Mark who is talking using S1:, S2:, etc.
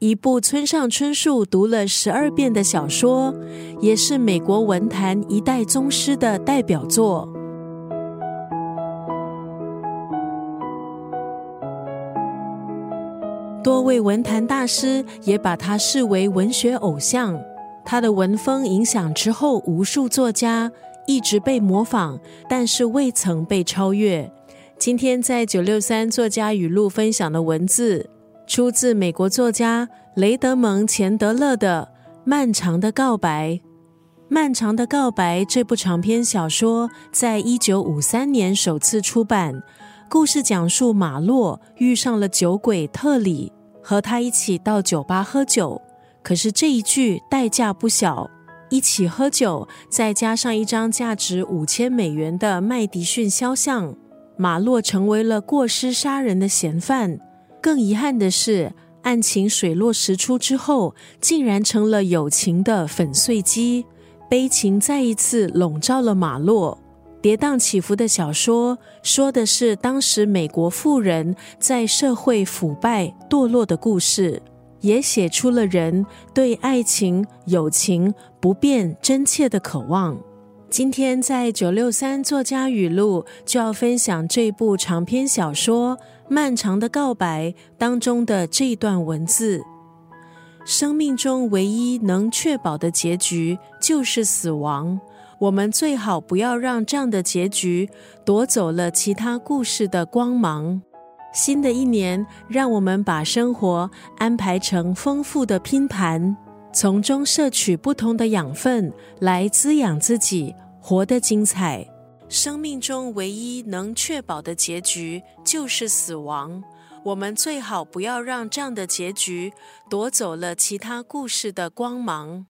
S1: 一部村上春树读了十二遍的小说，也是美国文坛一代宗师的代表作。多位文坛大师也把他视为文学偶像，他的文风影响之后无数作家，一直被模仿，但是未曾被超越。今天在九六三作家语录分享的文字。出自美国作家雷德蒙·钱德勒的《漫长的告白》。《漫长的告白》这部长篇小说在一九五三年首次出版。故事讲述马洛遇上了酒鬼特里，和他一起到酒吧喝酒。可是这一句代价不小，一起喝酒，再加上一张价值五千美元的麦迪逊肖像，马洛成为了过失杀人的嫌犯。更遗憾的是，案情水落石出之后，竟然成了友情的粉碎机，悲情再一次笼罩了马洛。跌宕起伏的小说，说的是当时美国富人在社会腐败堕落的故事，也写出了人对爱情、友情不变真切的渴望。今天在九六三作家语录就要分享这部长篇小说《漫长的告白》当中的这段文字：生命中唯一能确保的结局就是死亡。我们最好不要让这样的结局夺走了其他故事的光芒。新的一年，让我们把生活安排成丰富的拼盘。从中摄取不同的养分，来滋养自己，活得精彩。生命中唯一能确保的结局就是死亡。我们最好不要让这样的结局夺走了其他故事的光芒。